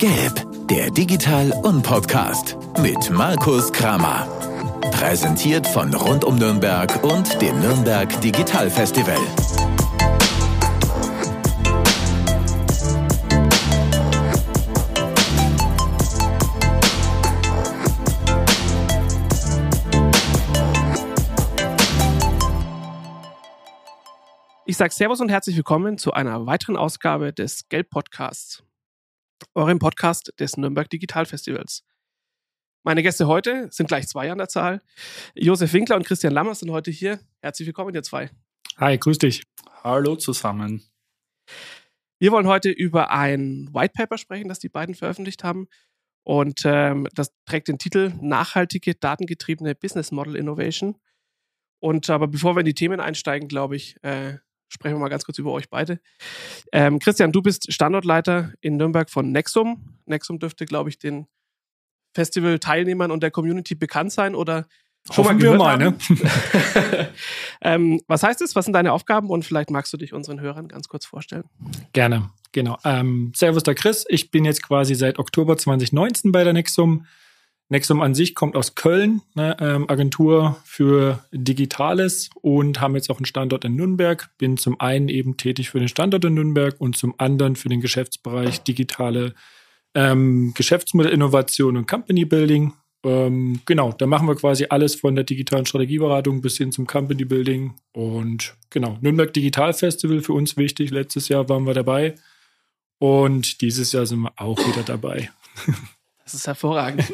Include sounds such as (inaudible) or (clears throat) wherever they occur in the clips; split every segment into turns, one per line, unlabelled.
Gelb, der Digital- und Podcast mit Markus Kramer. Präsentiert von Rund um Nürnberg und dem Nürnberg Digital Festival.
Ich sage Servus und herzlich willkommen zu einer weiteren Ausgabe des Gelb Podcasts, eurem Podcast des Nürnberg Digital Festivals. Meine Gäste heute sind gleich zwei an der Zahl. Josef Winkler und Christian Lammers sind heute hier. Herzlich willkommen, ihr zwei.
Hi, grüß dich.
Hallo zusammen.
Wir wollen heute über ein White Paper sprechen, das die beiden veröffentlicht haben. Und ähm, das trägt den Titel Nachhaltige, datengetriebene Business Model Innovation. Und aber bevor wir in die Themen einsteigen, glaube ich, äh, sprechen wir mal ganz kurz über euch beide. Ähm, Christian, du bist Standortleiter in Nürnberg von Nexum. Nexum dürfte, glaube ich, den Festival-Teilnehmern und der Community bekannt sein oder schon
Hoffen
mal
wir
gehört
mal, ne? (laughs)
ähm, was heißt es? Was sind deine Aufgaben? Und vielleicht magst du dich unseren Hörern ganz kurz vorstellen.
Gerne, genau. Ähm, servus, der Chris. Ich bin jetzt quasi seit Oktober 2019 bei der Nexum. Nexum an sich kommt aus Köln, ne, ähm, Agentur für Digitales und haben jetzt auch einen Standort in Nürnberg. Bin zum einen eben tätig für den Standort in Nürnberg und zum anderen für den Geschäftsbereich digitale ähm, Geschäftsmodellinnovation und Company Building. Ähm, genau, da machen wir quasi alles von der digitalen Strategieberatung bis hin zum Company Building. Und genau, Nürnberg Digital Festival für uns wichtig. Letztes Jahr waren wir dabei und dieses Jahr sind wir auch wieder dabei. (laughs)
Das ist hervorragend.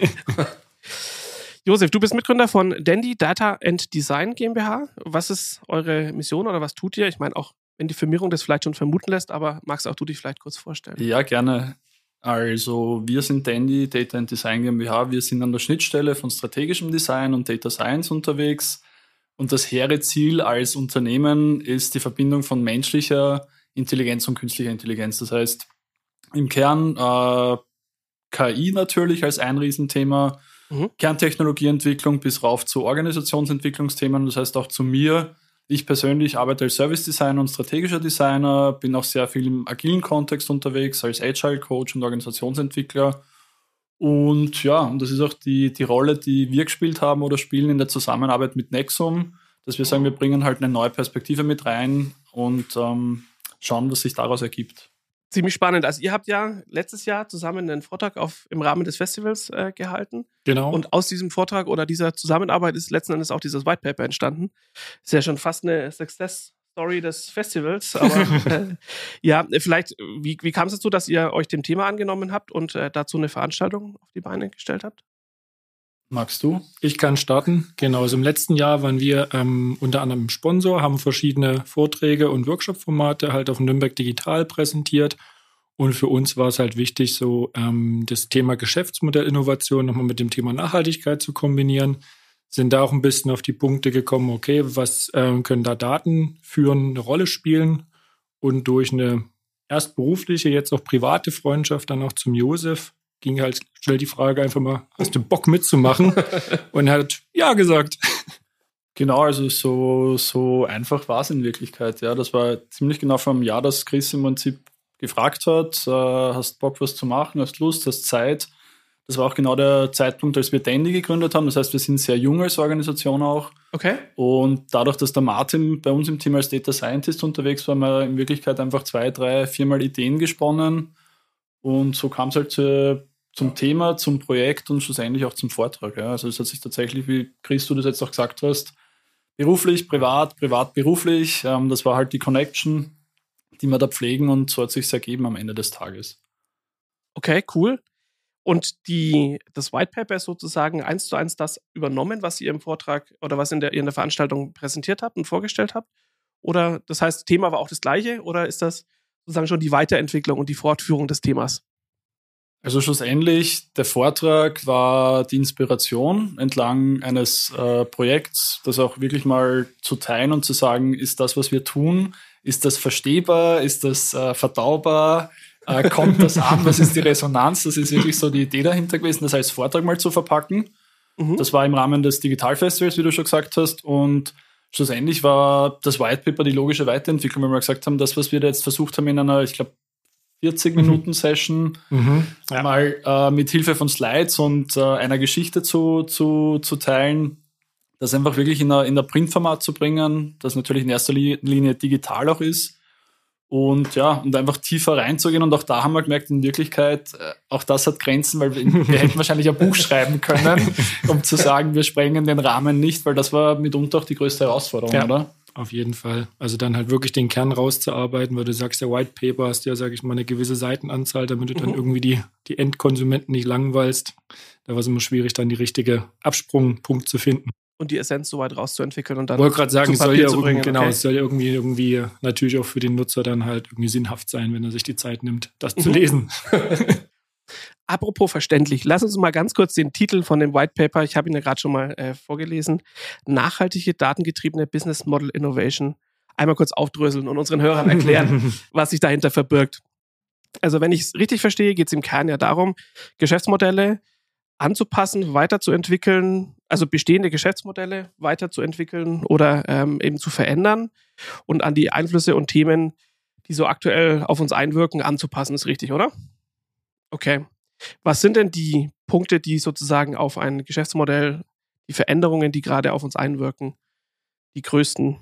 (laughs) Josef, du bist Mitgründer von Dandy Data and Design GmbH. Was ist eure Mission oder was tut ihr? Ich meine, auch wenn die Firmierung das vielleicht schon vermuten lässt, aber magst auch du dich vielleicht kurz vorstellen?
Ja, gerne. Also, wir sind Dandy Data and Design GmbH. Wir sind an der Schnittstelle von strategischem Design und Data Science unterwegs. Und das hehre Ziel als Unternehmen ist die Verbindung von menschlicher Intelligenz und künstlicher Intelligenz. Das heißt, im Kern äh, KI natürlich als ein Riesenthema,
Mhm.
Kerntechnologieentwicklung bis rauf zu Organisationsentwicklungsthemen. Das heißt auch zu mir. Ich persönlich arbeite als Service Designer und strategischer Designer, bin auch sehr viel im agilen Kontext unterwegs, als Agile Coach und Organisationsentwickler. Und ja, und das ist auch die, die Rolle, die wir gespielt haben oder spielen in der Zusammenarbeit mit Nexum, dass wir sagen, wir bringen halt eine neue Perspektive mit rein und ähm, schauen, was sich daraus ergibt.
Ziemlich spannend. Also ihr habt ja letztes Jahr zusammen einen Vortrag auf, im Rahmen des Festivals äh, gehalten.
Genau.
Und aus diesem Vortrag oder dieser Zusammenarbeit ist letzten Endes auch dieses White Paper entstanden. Ist ja schon fast eine Success Story des Festivals. Aber (laughs) äh, ja, vielleicht, wie, wie kam es dazu, dass ihr euch dem Thema angenommen habt und äh, dazu eine Veranstaltung auf die Beine gestellt habt?
Magst du?
Ich kann starten. Genau, also im letzten Jahr waren wir ähm, unter anderem Sponsor, haben verschiedene Vorträge und Workshop-Formate halt auf Nürnberg Digital präsentiert. Und für uns war es halt wichtig, so ähm, das Thema Geschäftsmodellinnovation nochmal mit dem Thema Nachhaltigkeit zu kombinieren. Sind da auch ein bisschen auf die Punkte gekommen, okay, was ähm, können da Daten führen, eine Rolle spielen? Und durch eine erst berufliche, jetzt auch private Freundschaft dann auch zum Josef ging halt schnell die Frage einfach mal, hast du Bock mitzumachen? (laughs) Und er hat ja gesagt.
Genau, also so, so einfach war es in Wirklichkeit. Ja, das war ziemlich genau vor einem Jahr, dass Chris im Prinzip gefragt hat, äh, hast Bock was zu machen, hast Lust, hast Zeit. Das war auch genau der Zeitpunkt, als wir Dandy gegründet haben. Das heißt, wir sind sehr jung als Organisation auch.
Okay.
Und dadurch, dass der Martin bei uns im Team als Data Scientist unterwegs war, haben wir in Wirklichkeit einfach zwei, drei, viermal Ideen gesponnen. Und so kam es halt äh, zum Thema, zum Projekt und schlussendlich auch zum Vortrag. Ja. Also es hat sich tatsächlich, wie Chris du das jetzt auch gesagt hast, beruflich, privat, privat, beruflich. Ähm, das war halt die Connection, die wir da pflegen und so hat sich ergeben am Ende des Tages.
Okay, cool. Und die, das White Paper ist sozusagen eins zu eins das übernommen, was ihr im Vortrag oder was in der, ihr in der Veranstaltung präsentiert habt und vorgestellt habt? Oder das heißt, Thema war auch das gleiche oder ist das sozusagen schon die Weiterentwicklung und die Fortführung des Themas?
Also schlussendlich, der Vortrag war die Inspiration entlang eines äh, Projekts, das auch wirklich mal zu teilen und zu sagen, ist das, was wir tun, ist das verstehbar, ist das äh, verdaubar, äh, kommt das an, was ist die Resonanz? Das ist wirklich so die Idee dahinter gewesen, das als Vortrag mal zu verpacken.
Mhm.
Das war im Rahmen des Digitalfestivals, wie du schon gesagt hast. Und schlussendlich war das White Paper die logische Weiterentwicklung, weil wir gesagt haben, das, was wir da jetzt versucht haben, in einer, ich glaube, 40 Minuten Session
Mhm. Ja.
mal äh, mit Hilfe von Slides und äh, einer Geschichte zu, zu, zu teilen, das einfach wirklich in der, in der Printformat zu bringen, das natürlich in erster Li- Linie digital auch ist. Und ja, und einfach tiefer reinzugehen. Und auch da haben wir gemerkt, in Wirklichkeit, äh, auch das hat Grenzen, weil wir, wir hätten wahrscheinlich ein Buch schreiben können, (laughs) um zu sagen, wir sprengen den Rahmen nicht, weil das war mitunter auch die größte Herausforderung,
Ja.
oder?
Auf jeden Fall. Also dann halt wirklich den Kern rauszuarbeiten, weil du sagst, der White Paper hast ja, sage ich mal, eine gewisse Seitenanzahl, damit du dann
Mhm.
irgendwie die, die Endkonsumenten nicht langweilst. Da war es immer schwierig, dann die richtige Absprungpunkt zu finden.
Und die Essenz so weit rauszuentwickeln und
Ich
dann.
wollte gerade sagen, es soll ja
bringen,
genau,
okay.
es soll ja irgendwie, irgendwie natürlich auch für den Nutzer dann halt irgendwie sinnhaft sein, wenn er sich die Zeit nimmt, das zu
Mhm.
lesen. (laughs)
Apropos verständlich, lass uns mal ganz kurz den Titel von dem White Paper, ich habe ihn ja gerade schon mal äh, vorgelesen, nachhaltige datengetriebene Business Model Innovation, einmal kurz aufdröseln und unseren Hörern erklären, (laughs) was sich dahinter verbirgt. Also wenn ich es richtig verstehe, geht es im Kern ja darum, Geschäftsmodelle anzupassen, weiterzuentwickeln, also bestehende Geschäftsmodelle weiterzuentwickeln oder ähm, eben zu verändern und an die Einflüsse und Themen, die so aktuell auf uns einwirken, anzupassen, ist richtig, oder? Okay. Was sind denn die Punkte, die sozusagen auf ein Geschäftsmodell, die Veränderungen, die gerade auf uns einwirken, die größten?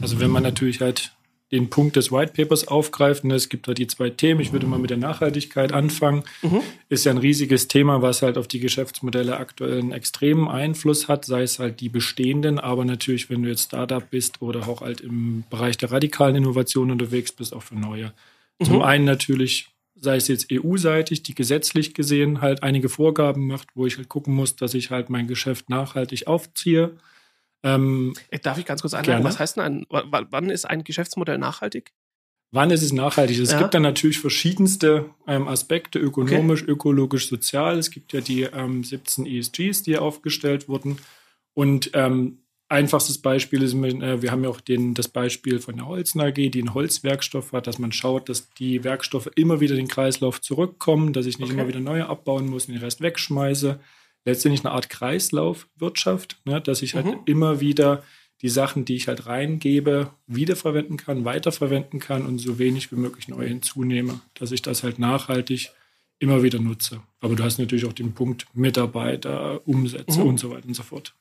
Also wenn man natürlich halt den Punkt des White Papers aufgreift, ne, es gibt da die zwei Themen, ich würde mal mit der Nachhaltigkeit anfangen,
Mhm.
ist ja ein riesiges Thema, was halt auf die Geschäftsmodelle aktuell einen extremen Einfluss hat, sei es halt die bestehenden, aber natürlich, wenn du jetzt Startup bist oder auch halt im Bereich der radikalen Innovation unterwegs bist, auch für neue. Zum
Mhm.
einen natürlich, sei es jetzt EU-seitig, die gesetzlich gesehen halt einige Vorgaben macht, wo ich halt gucken muss, dass ich halt mein Geschäft nachhaltig aufziehe. Ähm,
Äh, Darf ich ganz kurz einladen? Was heißt denn ein, wa- wa- wann ist ein Geschäftsmodell nachhaltig?
Wann ist es nachhaltig? Es
Ja.
gibt dann natürlich verschiedenste ähm, Aspekte, ökonomisch, ökologisch, sozial. Es gibt ja die ähm, 17 ESGs, die aufgestellt wurden. Und ähm, einfachstes Beispiel ist, äh, wir haben ja auch den, das Beispiel von der Holzen AG, die einen Holzwerkstoff hat, dass man schaut, dass die Werkstoffe immer wieder in den Kreislauf zurückkommen, dass ich nicht
Okay.
immer wieder neue abbauen muss und den Rest wegschmeiße. Letztendlich eine Art Kreislaufwirtschaft, ne, dass ich halt
Mhm.
immer wieder die Sachen, die ich halt reingebe, wiederverwenden kann, weiterverwenden kann und so wenig wie möglich neu hinzunehme, dass ich das halt nachhaltig immer wieder nutze. Aber du hast natürlich auch den Punkt Mitarbeiter, Umsätze
Mhm.
und so weiter und so fort.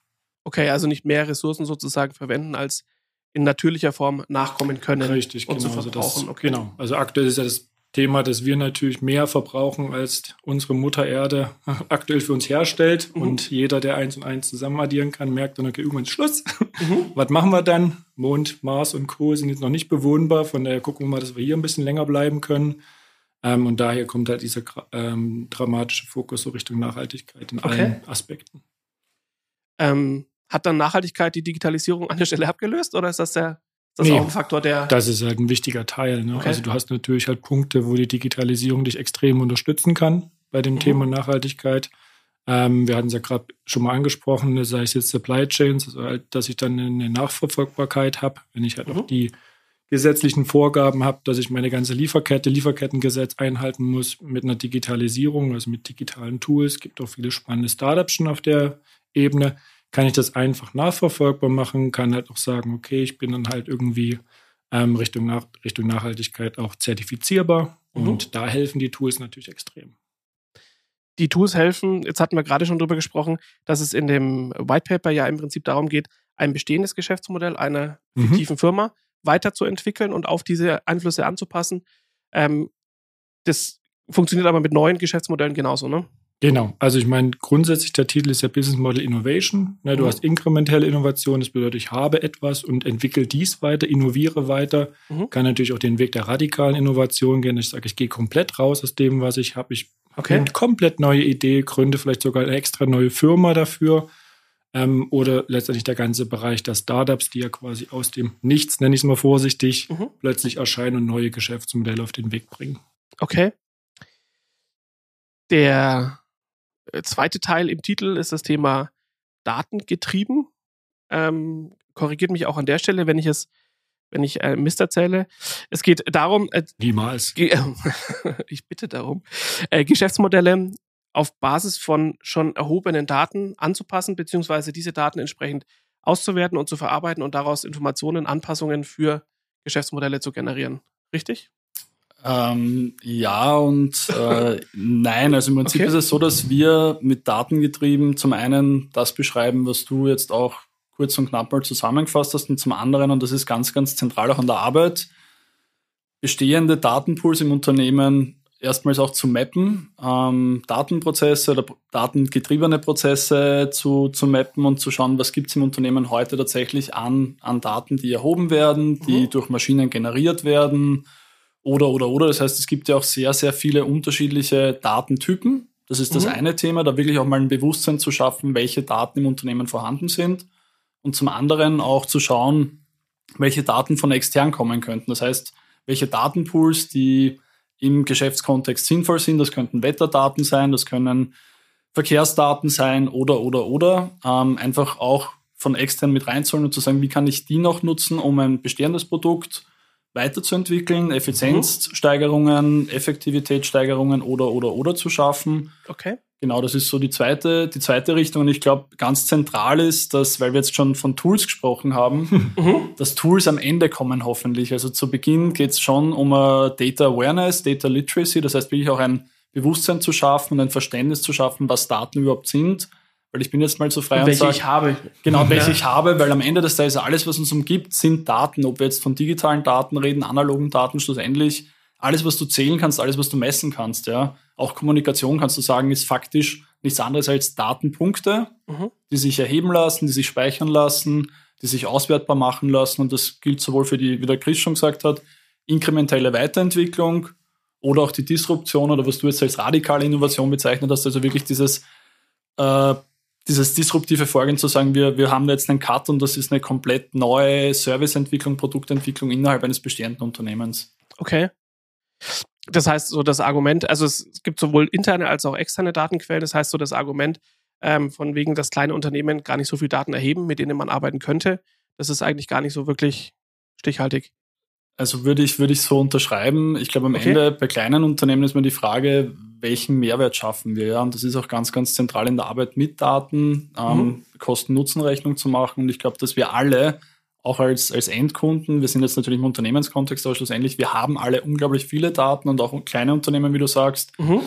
Okay, also nicht mehr Ressourcen sozusagen verwenden, als in natürlicher Form nachkommen können.
Richtig,
und
genau.
zu
Also, das,
verbrauchen, okay.
genau. also aktuell ist ja das Thema, dass wir natürlich mehr verbrauchen, als unsere Mutter Erde (laughs) aktuell für uns herstellt.
Mhm.
Und jeder, der eins und eins zusammen addieren kann, merkt dann, okay, irgendwann ist Schluss.
Mhm. (laughs)
Was machen wir dann? Mond, Mars und Co. sind jetzt noch nicht bewohnbar. Von daher gucken wir mal, dass wir hier ein bisschen länger bleiben können. Ähm, und daher kommt halt dieser ähm, dramatische Fokus so Richtung Nachhaltigkeit in
Okay.
allen Aspekten.
Ähm, hat dann Nachhaltigkeit die Digitalisierung an der Stelle abgelöst oder ist das der das
Nee.
auch ein Faktor, der.
Das ist halt ein wichtiger Teil. Ne?
Okay.
Also du hast natürlich halt Punkte, wo die Digitalisierung dich extrem unterstützen kann bei dem
Mhm.
Thema Nachhaltigkeit. Ähm, wir hatten es ja gerade schon mal angesprochen, ne, sei es jetzt Supply Chains, also halt, dass ich dann eine Nachverfolgbarkeit habe, wenn ich halt
Mhm.
auch die gesetzlichen Vorgaben habe, dass ich meine ganze Lieferkette, Lieferkettengesetz einhalten muss mit einer Digitalisierung, also mit digitalen Tools. Es gibt auch viele spannende Startups schon auf der Ebene. Kann ich das einfach nachverfolgbar machen, kann halt auch sagen, okay, ich bin dann halt irgendwie ähm, Richtung, nach, Richtung Nachhaltigkeit auch zertifizierbar.
Mhm.
Und da helfen die Tools natürlich extrem.
die Tools helfen. Jetzt hatten wir gerade schon drüber gesprochen, dass es in dem White Paper ja im Prinzip darum geht, ein bestehendes Geschäftsmodell einer
Mhm.
fiktiven Firma weiterzuentwickeln und auf diese Einflüsse anzupassen. Ähm, das funktioniert aber mit neuen Geschäftsmodellen genauso, ne?
Genau. Also ich meine, grundsätzlich der Titel ist ja Business Model Innovation. Ne, du
Mhm.
hast inkrementelle Innovation, das bedeutet, ich habe etwas und entwickle dies weiter, innoviere weiter.
Mhm.
Kann natürlich auch den Weg der radikalen Innovation gehen. Ich sage, ich gehe komplett raus aus dem, was ich habe. Ich
Okay.
habe eine komplett neue Idee, gründe vielleicht sogar eine extra neue Firma dafür. Ähm, oder letztendlich der ganze Bereich der Startups, die ja quasi aus dem Nichts, nenne ich es mal vorsichtig,
Mhm.
plötzlich erscheinen und neue Geschäftsmodelle auf den Weg bringen.
Okay. Der zweite Teil im Titel ist das Thema Datengetrieben. Ähm, korrigiert mich auch an der Stelle, wenn ich es, wenn ich äh, Mist erzähle. Es geht darum, äh,
Niemals.
Ge- (laughs) ich bitte darum, äh, Geschäftsmodelle auf Basis von schon erhobenen Daten anzupassen, beziehungsweise diese Daten entsprechend auszuwerten und zu verarbeiten und daraus Informationen, Anpassungen für Geschäftsmodelle zu generieren. Richtig?
Ähm, ja und äh, (laughs) nein. Also im Prinzip
Okay.
ist es so, dass wir mit Datengetrieben zum einen das beschreiben, was du jetzt auch kurz und knapp mal zusammengefasst hast, und zum anderen, und das ist ganz, ganz zentral auch an der Arbeit, bestehende Datenpools im Unternehmen erstmals auch zu mappen, ähm, Datenprozesse oder datengetriebene Prozesse zu, zu mappen und zu schauen, was gibt's im Unternehmen heute tatsächlich an, an Daten, die erhoben werden, die
Mhm.
durch Maschinen generiert werden oder, oder, oder. Das heißt, es gibt ja auch sehr, sehr viele unterschiedliche Datentypen. Das ist das
Mhm.
eine Thema, da wirklich auch mal ein Bewusstsein zu schaffen, welche Daten im Unternehmen vorhanden sind. Und zum anderen auch zu schauen, welche Daten von extern kommen könnten. Das heißt, welche Datenpools, die im Geschäftskontext sinnvoll sind. Das könnten Wetterdaten sein, das können Verkehrsdaten sein oder, oder, oder. Ähm, einfach auch von extern mit reinzuholen und zu sagen, wie kann ich die noch nutzen, um ein bestehendes Produkt weiterzuentwickeln, Effizienzsteigerungen, Effektivitätssteigerungen oder, oder, oder zu schaffen.
Okay.
Genau, das ist so die zweite, die zweite Richtung. Und ich glaube, ganz zentral ist, dass, weil wir jetzt schon von Tools gesprochen haben, (laughs)
Mhm.
dass Tools am Ende kommen hoffentlich. Also zu Beginn geht es schon um äh, Data Awareness, Data Literacy, das heißt wirklich auch ein Bewusstsein zu schaffen und ein Verständnis zu schaffen, was Daten überhaupt sind. Weil ich bin jetzt mal so frei und,
welche
sage,
ich habe.
Genau, welche
Ja.
ich habe, weil am Ende des Tages alles, was uns umgibt, sind Daten. Ob wir jetzt von digitalen Daten reden, analogen Daten, schlussendlich alles, was du zählen kannst, alles, was du messen kannst, ja. Auch Kommunikation kannst du sagen, ist faktisch nichts anderes als Datenpunkte,
Mhm.
die sich erheben lassen, die sich speichern lassen, die sich auswertbar machen lassen. Und das gilt sowohl für die, wie der Chris schon gesagt hat, inkrementelle Weiterentwicklung oder auch die Disruption oder was du jetzt als radikale Innovation bezeichnet hast, also wirklich dieses äh, dieses disruptive Vorgehen zu sagen, wir, wir haben jetzt einen Cut und das ist eine komplett neue Serviceentwicklung, Produktentwicklung innerhalb eines bestehenden Unternehmens.
Okay. Das heißt, so das Argument, also es es gibt sowohl interne als auch externe Datenquellen. Das heißt, so das Argument ähm, von wegen, dass kleine Unternehmen gar nicht so viel Daten erheben, mit denen man arbeiten könnte, das ist eigentlich gar nicht so wirklich stichhaltig.
Also würde ich, würde ich so unterschreiben. Ich glaube, am
Okay.
Ende bei kleinen Unternehmen ist mir die Frage, welchen Mehrwert schaffen wir? Ja, und das ist auch ganz, ganz zentral in der Arbeit mit Daten, ähm,
Mhm.
Kosten-Nutzen-Rechnung zu machen. Und ich glaube, dass wir alle, auch als, als Endkunden, wir sind jetzt natürlich im Unternehmenskontext, aber schlussendlich, wir haben alle unglaublich viele Daten und auch kleine Unternehmen, wie du sagst,
Mhm.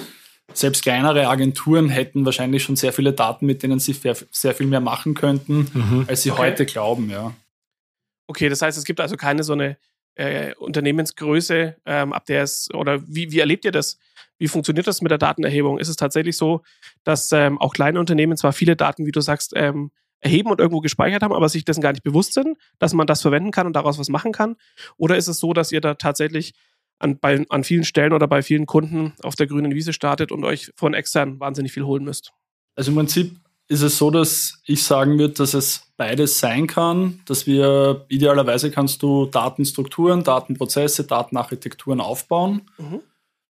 selbst kleinere Agenturen hätten wahrscheinlich schon sehr viele Daten, mit denen sie sehr, viel mehr machen könnten,
Mhm.
als sie
Okay.
heute glauben, ja.
Okay, das heißt, es gibt also keine so eine äh, Unternehmensgröße, ähm, ab der es, oder wie, wie erlebt ihr das? Wie funktioniert das mit der Datenerhebung? Ist es tatsächlich so, dass ähm, auch kleine Unternehmen zwar viele Daten, wie du sagst, ähm, erheben und irgendwo gespeichert haben, aber sich dessen gar nicht bewusst sind, dass man das verwenden kann und daraus was machen kann? Oder ist es so, dass ihr da tatsächlich an, bei, an vielen Stellen oder bei vielen Kunden auf der grünen Wiese startet und euch von extern wahnsinnig viel holen müsst?
Also im Prinzip ist es so, dass ich sagen würde, dass es beides sein kann, dass wir idealerweise kannst du Datenstrukturen, Datenprozesse, Datenarchitekturen aufbauen.
Mhm.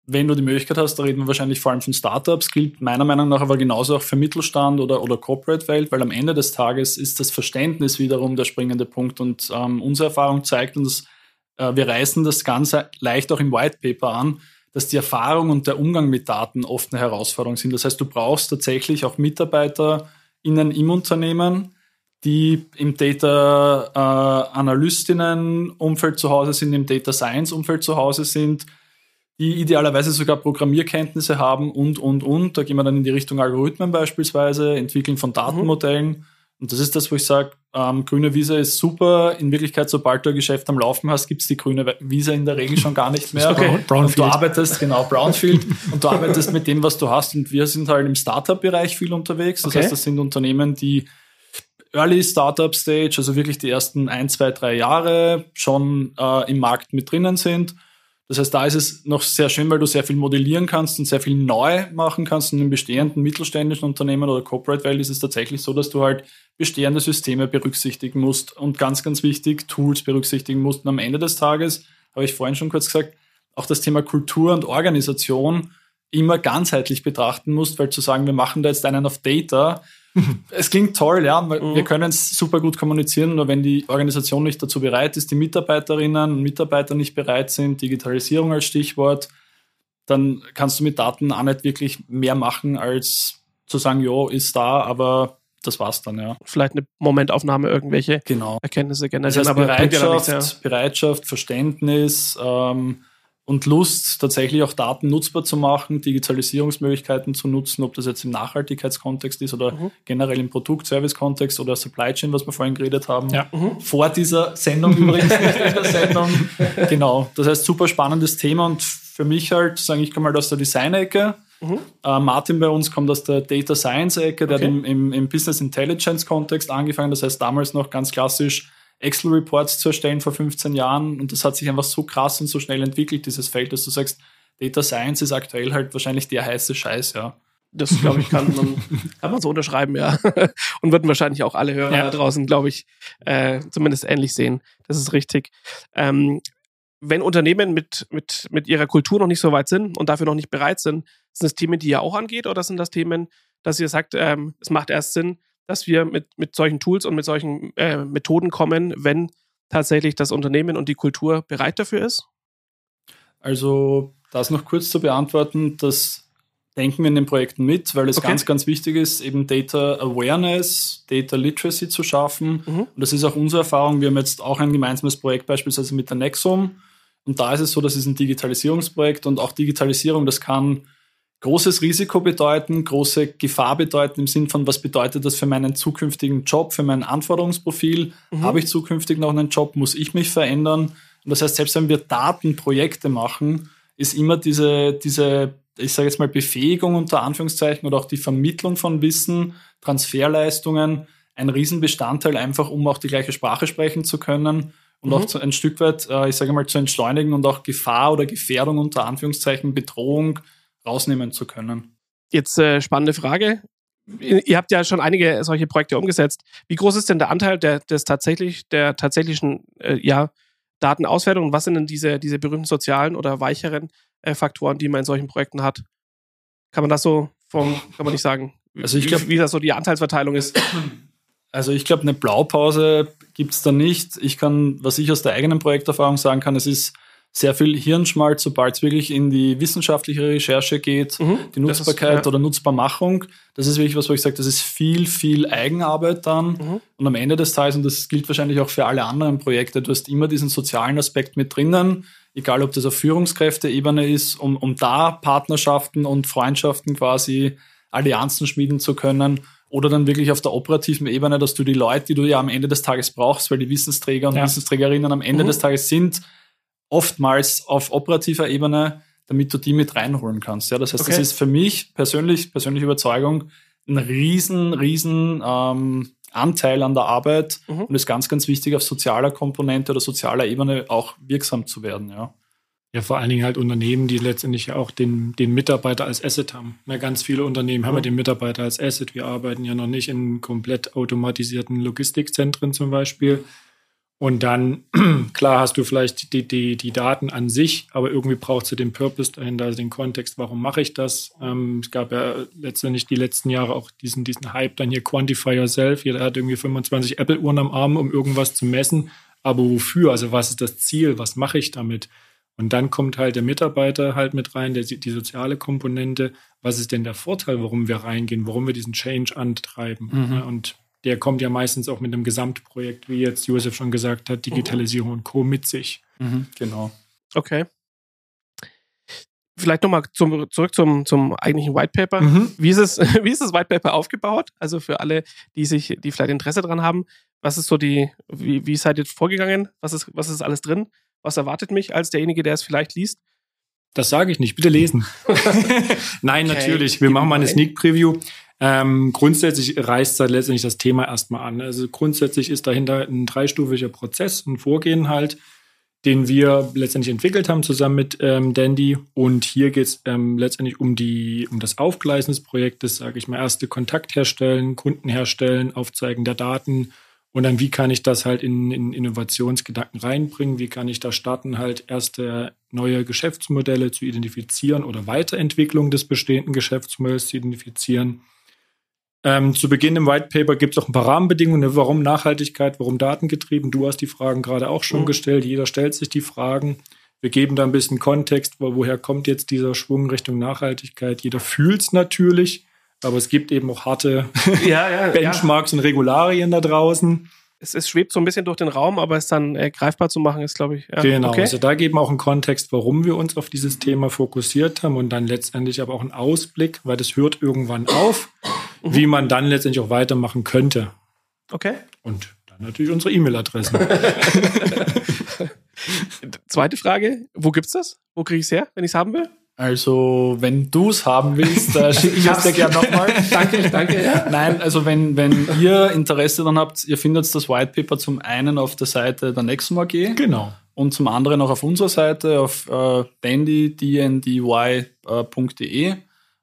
Wenn du die Möglichkeit hast, da reden wir wahrscheinlich vor allem von Startups, gilt meiner Meinung nach aber genauso auch für Mittelstand oder, oder Corporate-Welt, weil am Ende des Tages ist das Verständnis wiederum der springende Punkt und ähm, unsere Erfahrung zeigt uns, äh, wir reißen das Ganze leicht auch im White Paper an, dass die Erfahrung und der Umgang mit Daten oft eine Herausforderung sind. Das heißt, du brauchst tatsächlich auch MitarbeiterInnen im Unternehmen, die im Data äh, Analystinnen Umfeld zu Hause sind, im Data Science Umfeld zu Hause sind, die idealerweise sogar Programmierkenntnisse haben und, und, und. Da gehen wir dann in die Richtung Algorithmen beispielsweise, Entwickeln von Datenmodellen. Und das ist das, wo ich sage, ähm, grüne Wiese ist super. In Wirklichkeit, sobald du ein Geschäft am Laufen hast, gibt's die grüne Wiese in der Regel schon gar nicht mehr.
Okay.
Und du
Brownfield.
arbeitest, genau, Brownfield, und du arbeitest mit dem, was du hast. Und wir sind halt im Startup-Bereich viel unterwegs. Das
Okay.
heißt, das sind Unternehmen, die Early Startup Stage, also wirklich die ersten ein, zwei, drei Jahre schon äh, im Markt mit drinnen sind. Das heißt, da ist es noch sehr schön, weil du sehr viel modellieren kannst und sehr viel neu machen kannst. Und in bestehenden mittelständischen Unternehmen oder Corporate Welt ist es tatsächlich so, dass du halt bestehende Systeme berücksichtigen musst und ganz, ganz wichtig, Tools berücksichtigen musst. Und am Ende des Tages, habe ich vorhin schon kurz gesagt, auch das Thema Kultur und Organisation immer ganzheitlich betrachten musst, weil zu sagen, wir machen da jetzt einen auf Data, (laughs) es klingt toll, ja,
Mhm.
wir können es super gut kommunizieren, nur wenn die Organisation nicht dazu bereit ist, die Mitarbeiterinnen und Mitarbeiter nicht bereit sind, Digitalisierung als Stichwort, dann kannst du mit Daten auch nicht wirklich mehr machen, als zu sagen, jo, ist da, aber das war's dann, ja.
Vielleicht eine Momentaufnahme, irgendwelche
Genau.
Erkenntnisse
Das
generieren,
heißt
aber
Bereitschaft,
ja.
Bereitschaft, Verständnis, ähm, und Lust, tatsächlich auch Daten nutzbar zu machen, Digitalisierungsmöglichkeiten zu nutzen, ob das jetzt im Nachhaltigkeitskontext ist oder mhm. generell im Produkt-Service-Kontext oder Supply Chain, was wir vorhin geredet haben. Ja. Mhm. Vor dieser Sendung übrigens, (laughs) nicht in der Sendung. Genau. Das heißt, super spannendes Thema und für mich halt, sage ich, komme mal aus der Design-Ecke. Mhm. Äh, Martin bei uns kommt aus der Data Science-Ecke, der okay. hat im, im, im Business Intelligence-Kontext angefangen. Das heißt, damals noch ganz klassisch Excel-Reports zu erstellen vor 15 Jahren und das hat sich einfach so krass und so schnell entwickelt, dieses Feld, dass du sagst, Data Science ist aktuell halt wahrscheinlich der heiße Scheiß, ja.
Das, glaube ich, kann man, (laughs) kann man so unterschreiben, ja. (laughs) Und würden wahrscheinlich auch alle Hörer ja. da draußen, glaube ich, äh, zumindest ähnlich sehen. Das ist richtig. Ähm, wenn Unternehmen mit, mit, mit ihrer Kultur noch nicht so weit sind und dafür noch nicht bereit sind, sind das Themen, die ihr auch angeht, oder sind das Themen, dass ihr sagt, ähm, es macht erst Sinn, dass wir mit, mit solchen Tools und mit solchen äh, Methoden kommen, wenn tatsächlich das Unternehmen und die Kultur bereit dafür ist?
Also, das noch kurz zu beantworten, das denken wir in den Projekten mit, weil es okay. ganz, ganz wichtig ist, eben Data Awareness, Data Literacy zu schaffen. Mhm. Und das ist auch unsere Erfahrung. Wir haben jetzt auch ein gemeinsames Projekt beispielsweise mit der Nexum. Und da ist es so, das ist ein Digitalisierungsprojekt und auch Digitalisierung, das kann großes Risiko bedeuten, große Gefahr bedeuten im Sinn von, was bedeutet das für meinen zukünftigen Job, für mein Anforderungsprofil? Mhm. Habe ich zukünftig noch einen Job? Muss ich mich verändern? Und das heißt, selbst wenn wir Datenprojekte machen, ist immer diese, diese, ich sage jetzt mal, Befähigung unter Anführungszeichen oder auch die Vermittlung von Wissen, Transferleistungen ein Riesenbestandteil, einfach um auch die gleiche Sprache sprechen zu können und mhm. auch zu, ein Stück weit, äh, ich sage mal, zu entschleunigen und auch Gefahr oder Gefährdung unter Anführungszeichen, Bedrohung rausnehmen zu können.
Jetzt äh, spannende Frage. Ihr habt ja schon einige solche Projekte umgesetzt. Wie groß ist denn der Anteil der, des tatsächlich, der tatsächlichen äh, ja, Datenauswertung und was sind denn diese, diese berühmten sozialen oder weicheren äh, Faktoren, die man in solchen Projekten hat? Kann man das so vom, kann man nicht sagen, also ich glaub, wie, wie das so die Anteilsverteilung ist?
Also ich glaube, eine Blaupause gibt es da nicht. Ich kann, was ich aus der eigenen Projekterfahrung sagen kann, es ist sehr viel Hirnschmalz, sobald es wirklich in die wissenschaftliche Recherche geht, mhm, die Nutzbarkeit ist, ja. oder Nutzbarmachung. Das ist wirklich was, wo ich sage, das ist viel, viel Eigenarbeit dann. Mhm. Und am Ende des Tages, und das gilt wahrscheinlich auch für alle anderen Projekte, du hast immer diesen sozialen Aspekt mit drinnen, egal ob das auf Führungskräfteebene ist, um, um da Partnerschaften und Freundschaften quasi Allianzen schmieden zu können oder dann wirklich auf der operativen Ebene, dass du die Leute, die du ja am Ende des Tages brauchst, weil die Wissensträger und ja. Wissensträgerinnen am Ende mhm. des Tages sind, oftmals auf operativer Ebene, damit du die mit reinholen kannst. Ja, das heißt, okay. das ist für mich persönlich, persönliche Überzeugung, ein riesen, riesen ähm, Anteil an der Arbeit mhm. und ist ganz, ganz wichtig, auf sozialer Komponente oder sozialer Ebene auch wirksam zu werden. Ja.
Ja, vor allen Dingen halt Unternehmen, die letztendlich ja auch den, den Mitarbeiter als Asset haben. Ja, ganz viele Unternehmen haben ja den Mitarbeiter als Asset. Wir arbeiten ja noch nicht in komplett automatisierten Logistikzentren zum Beispiel, und dann, (clears throat) klar, hast du vielleicht die, die, die Daten an sich, aber irgendwie brauchst du den Purpose dahinter, also den Kontext, warum mache ich das? Ähm, es gab ja letztendlich die letzten Jahre auch diesen, diesen Hype dann hier Quantify Yourself. Jeder hat irgendwie 25 Apple-Uhren am Arm, um irgendwas zu messen. Aber wofür? Also was ist das Ziel? Was mache ich damit? Und dann kommt halt der Mitarbeiter halt mit rein, der, die soziale Komponente. Was ist denn der Vorteil, warum wir reingehen, warum wir diesen Change antreiben? Mhm. Und der kommt ja meistens auch mit einem Gesamtprojekt, wie jetzt Josef schon gesagt hat, Digitalisierung mhm. und Co. mit sich.
Mhm, genau.
Okay. Vielleicht nochmal zum, zurück zum, zum eigentlichen White Paper. Mhm. Wie, ist es, (laughs) wie ist das White Paper aufgebaut? Also für alle, die sich, die vielleicht Interesse daran haben, was ist so die, wie, wie seid ihr vorgegangen? Was ist, was ist alles drin? Was erwartet mich als derjenige, der es vielleicht liest?
Das sage ich nicht. Bitte lesen. (laughs) (laughs) Nein, okay. natürlich. Wir machen mal eine Sneak Preview. Ähm, grundsätzlich reißt halt letztendlich das Thema erstmal an. Also grundsätzlich ist dahinter ein dreistufiger Prozess, ein Vorgehen halt, den wir letztendlich entwickelt haben zusammen mit ähm, Dandy. Und hier geht es ähm, letztendlich um die, um das Aufgleisen des Projektes, sage ich mal, erste Kontakt herstellen, Kunden herstellen, Aufzeigen der Daten und dann, wie kann ich das halt in, in Innovationsgedanken reinbringen? Wie kann ich da starten, halt erste neue Geschäftsmodelle zu identifizieren oder Weiterentwicklung des bestehenden Geschäftsmodells zu identifizieren? Ähm, zu Beginn im White Paper gibt es auch ein paar Rahmenbedingungen. Ne? Warum Nachhaltigkeit, warum datengetrieben? Du hast die Fragen gerade auch schon mhm. gestellt. Jeder stellt sich die Fragen. Wir geben da ein bisschen Kontext, wo, woher kommt jetzt dieser Schwung Richtung Nachhaltigkeit. Jeder fühlt es natürlich, aber es gibt eben auch harte (laughs) ja, ja, Benchmarks ja. und Regularien da draußen.
es, es schwebt so ein bisschen durch den Raum, aber es dann äh, greifbar zu machen, ist, glaube ich. Ja,
genau,
okay.
also da geben wir auch einen Kontext, warum wir uns auf dieses Thema fokussiert haben und dann letztendlich aber auch einen Ausblick, weil das hört irgendwann auf,
Mhm.
wie man dann letztendlich auch weitermachen könnte.
Okay.
Und dann natürlich unsere E-Mail-Adressen. (laughs)
Zweite Frage, wo gibt's das? Wo kriege ich es her, wenn ich es haben will?
Also, wenn du es haben willst, äh, (laughs) schicke ich es dir gerne nochmal. (laughs)
danke, danke. Ja.
Nein, also wenn, wenn ihr Interesse dann habt, ihr findet das White Paper zum einen auf der Seite der Nexum AG
genau.
und zum anderen auch auf unserer Seite auf äh, bandy.dndy.de.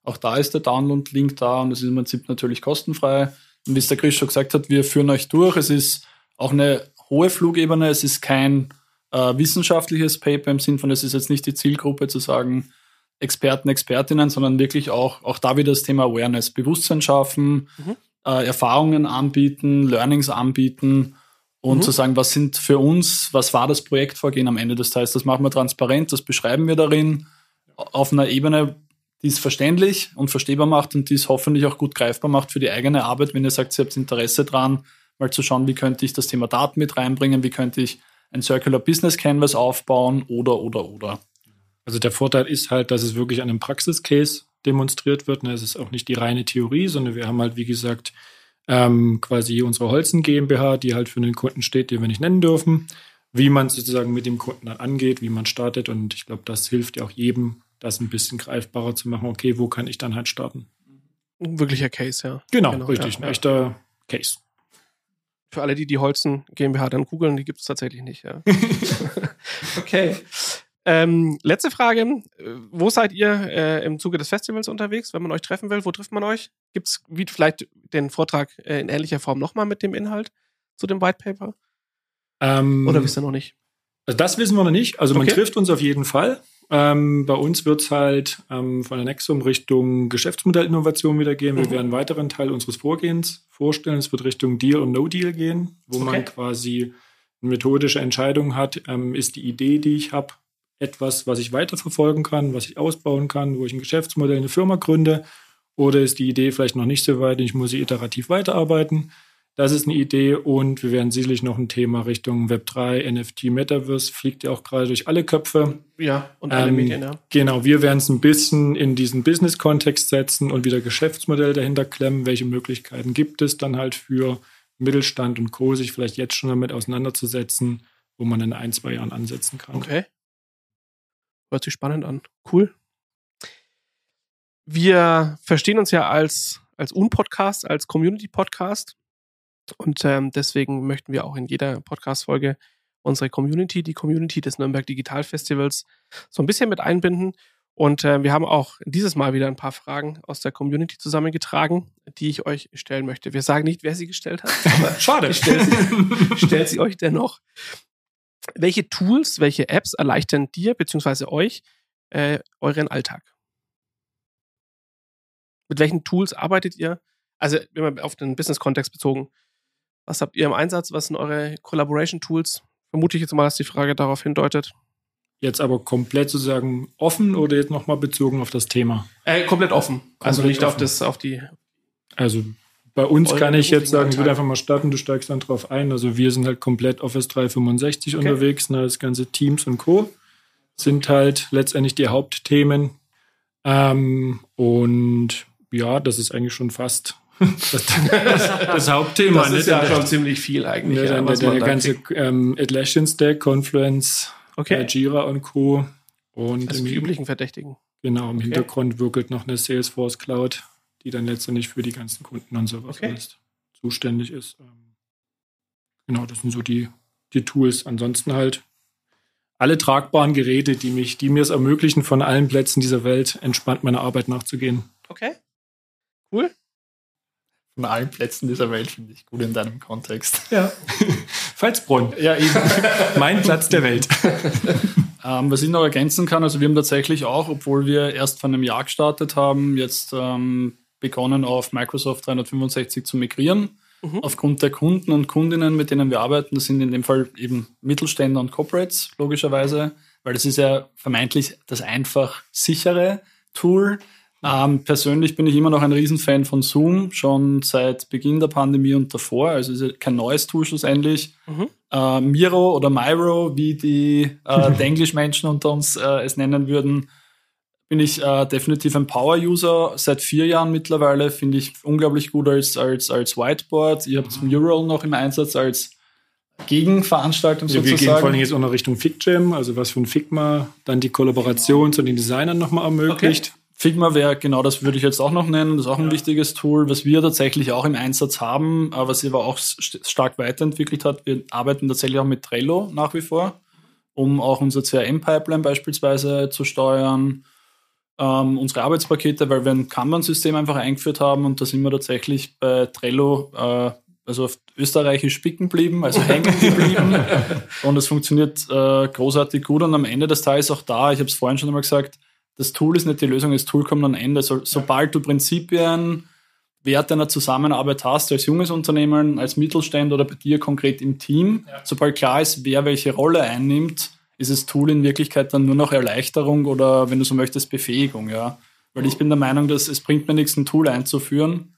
Auch da ist der Download-Link da und es ist im Prinzip natürlich kostenfrei. Und wie es der Chris schon gesagt hat, wir führen euch durch. Es ist auch eine hohe Flugebene. Es ist kein äh, wissenschaftliches Paper im Sinn von, es ist jetzt nicht die Zielgruppe zu sagen, Experten, Expertinnen, sondern wirklich auch, auch da wieder das Thema Awareness, Bewusstsein schaffen,
Mhm.
äh, Erfahrungen anbieten, Learnings anbieten und
Mhm.
zu sagen, was sind für uns, was war das Projektvorgehen am Ende des Tages. Das machen wir transparent, das beschreiben wir darin auf einer Ebene, die es verständlich und verstehbar macht und die es hoffentlich auch gut greifbar macht für die eigene Arbeit, wenn ihr sagt, ihr habt Interesse dran, mal zu schauen, wie könnte ich das Thema Daten mit reinbringen, wie könnte ich ein Circular Business Canvas aufbauen oder, oder, oder.
Also der Vorteil ist halt, dass es wirklich an einem Praxiscase demonstriert wird. ne? Es ist auch nicht die reine Theorie, sondern wir haben halt, wie gesagt, ähm, quasi unsere Holzen GmbH, die halt für den Kunden steht, den wir nicht nennen dürfen, wie man sozusagen mit dem Kunden dann angeht, wie man startet. Und ich glaube, das hilft ja auch jedem, das ein bisschen greifbarer zu machen. Okay, wo kann ich dann halt starten?
Ein wirklicher Case, ja.
Genau,
Genau,
richtig.
ja,
ein
ja.
echter Case.
Für alle, die die Holzen GmbH dann googeln, die gibt es tatsächlich nicht, ja. (laughs) okay. Ähm, letzte Frage. Wo seid ihr äh, im Zuge des Festivals unterwegs, wenn man euch treffen will? Wo trifft man euch? Gibt es vielleicht den Vortrag äh, in ähnlicher Form nochmal mit dem Inhalt zu dem White Paper?
Ähm,
Oder wisst ihr noch nicht?
Also das wissen wir noch nicht. Also man
Okay.
trifft uns auf jeden Fall. Ähm, bei uns wird es halt ähm, von der Nexum Richtung Geschäftsmodellinnovation wieder gehen. Wir
Mhm.
werden einen weiteren Teil unseres Vorgehens vorstellen. Es wird Richtung Deal und No-Deal gehen, wo
Okay.
man quasi eine methodische Entscheidung hat. Ähm, ist die Idee, die ich habe, etwas, was ich weiterverfolgen kann, was ich ausbauen kann, wo ich ein Geschäftsmodell, eine Firma gründe? Oder ist die Idee vielleicht noch nicht so weit und ich muss sie iterativ weiterarbeiten? Das ist eine Idee und wir werden sicherlich noch ein Thema Richtung Web3, NFT, Metaverse, fliegt ja auch gerade durch alle Köpfe.
Ja, und alle
Ähm,
Medien, ja.
Genau, wir werden es ein bisschen in diesen Business-Kontext setzen und wieder Geschäftsmodell dahinter klemmen. Welche Möglichkeiten gibt es dann halt für Mittelstand und Co., sich vielleicht jetzt schon damit auseinanderzusetzen, wo man in ein, zwei Jahren ansetzen kann.
Okay. Hört sich spannend an. Cool. Wir verstehen uns ja als, als Un-Podcast, als Community-Podcast. Und ähm, deswegen möchten wir auch in jeder Podcast-Folge unsere Community, die Community des Nürnberg Digital Festivals, so ein bisschen mit einbinden. Und äh, wir haben auch dieses Mal wieder ein paar Fragen aus der Community zusammengetragen, die ich euch stellen möchte. Wir sagen nicht, wer sie gestellt hat, (laughs) aber
Schade.
ich stelle sie, (laughs) stell sie euch dennoch. Welche Tools, welche Apps erleichtern dir bzw. euch äh, euren Alltag? Mit welchen Tools arbeitet ihr? Also immer auf den Business-Kontext bezogen. Was habt ihr im Einsatz? Was sind eure Collaboration-Tools? Vermute ich jetzt mal, dass die Frage darauf hindeutet.
Jetzt aber komplett sozusagen offen oder jetzt nochmal bezogen auf das Thema?
Äh, komplett offen. also
Komplett
nicht auf
offen.
das, auf die.
Also bei uns kann ich jetzt sagen, ich würde einfach mal starten, du steigst dann drauf ein. Also wir sind halt komplett Office 365
Okay.
unterwegs, ne, das ganze Teams und Co. sind halt letztendlich die Hauptthemen. Ähm, und ja, das ist eigentlich schon fast das, das, das Hauptthema.
Das ist
ne?
ja
Der-
schon ziemlich viel eigentlich.
ne,
ja,
der, der, ganze ähm, Atlassian Stack, Confluence,
Okay.
äh, Jira und Co. Und
Also die üblichen Verdächtigen.
genau, im
Okay.
Hintergrund wirkelt noch eine Salesforce Cloud, die dann letztendlich für die ganzen Kunden und sowas
Okay.
alles zuständig ist. Ähm, Genau, das sind so die, die Tools. Ansonsten halt alle tragbaren Geräte, die mich, die mir es ermöglichen, von allen Plätzen dieser Welt entspannt meiner Arbeit nachzugehen.
Okay. Cool.
Von allen Plätzen dieser Welt finde ich gut in deinem Kontext.
Ja. (laughs) Pfalzbrunn.
Ja, eben. (laughs)
Mein Platz der Welt. (laughs)
Ähm, was ich noch ergänzen kann, also wir haben tatsächlich auch, obwohl wir erst vor einem Jahr gestartet haben, jetzt ähm, begonnen auf Microsoft 365 zu migrieren.
Mhm.
Aufgrund der Kunden und Kundinnen, mit denen wir arbeiten, das sind in dem Fall eben Mittelständler und Corporates, logischerweise, weil das ist ja vermeintlich das einfach sichere Tool. Ähm, persönlich bin ich immer noch ein Riesenfan von Zoom, schon seit Beginn der Pandemie und davor. Also ist kein neues Tool schlussendlich. Mhm. Äh, Miro oder Miro, wie die äh, (laughs) Denglisch-Menschen unter uns äh, es nennen würden, bin ich äh, definitiv ein Power-User seit vier Jahren mittlerweile. Finde ich unglaublich gut als, als, als Whiteboard. Ihr habt mhm. Mural noch im Einsatz als Gegenveranstaltung ja,
sozusagen. Wir gehen vor allem jetzt auch noch Richtung FigJam, also was von Figma dann die Kollaboration zu den Designern nochmal ermöglicht. Okay.
Figma wäre genau das würde ich jetzt auch noch nennen. Das ist auch ein ja. wichtiges Tool, was wir tatsächlich auch im Einsatz haben, aber was sich aber auch st stark weiterentwickelt hat. Wir arbeiten tatsächlich auch mit Trello nach wie vor, um auch unser CRM-Pipeline beispielsweise zu steuern. Ähm, unsere Arbeitspakete, weil wir ein Kanban-System einfach eingeführt haben und da sind wir tatsächlich bei Trello äh, also auf österreichisch spicken blieben, also hängen geblieben. (laughs) und es funktioniert äh, großartig gut. Und am Ende des Tages auch da, ich habe es vorhin schon einmal gesagt, das Tool ist nicht die Lösung, das Tool kommt am Ende. So, sobald du Prinzipien, Werte einer Zusammenarbeit hast, als junges Unternehmen, als Mittelstand oder bei dir konkret im Team, ja. sobald klar ist, wer welche Rolle einnimmt, ist das Tool in Wirklichkeit dann nur noch Erleichterung oder, wenn du so möchtest, Befähigung, ja. Weil ich bin der Meinung, dass es bringt mir nichts, ein Tool einzuführen,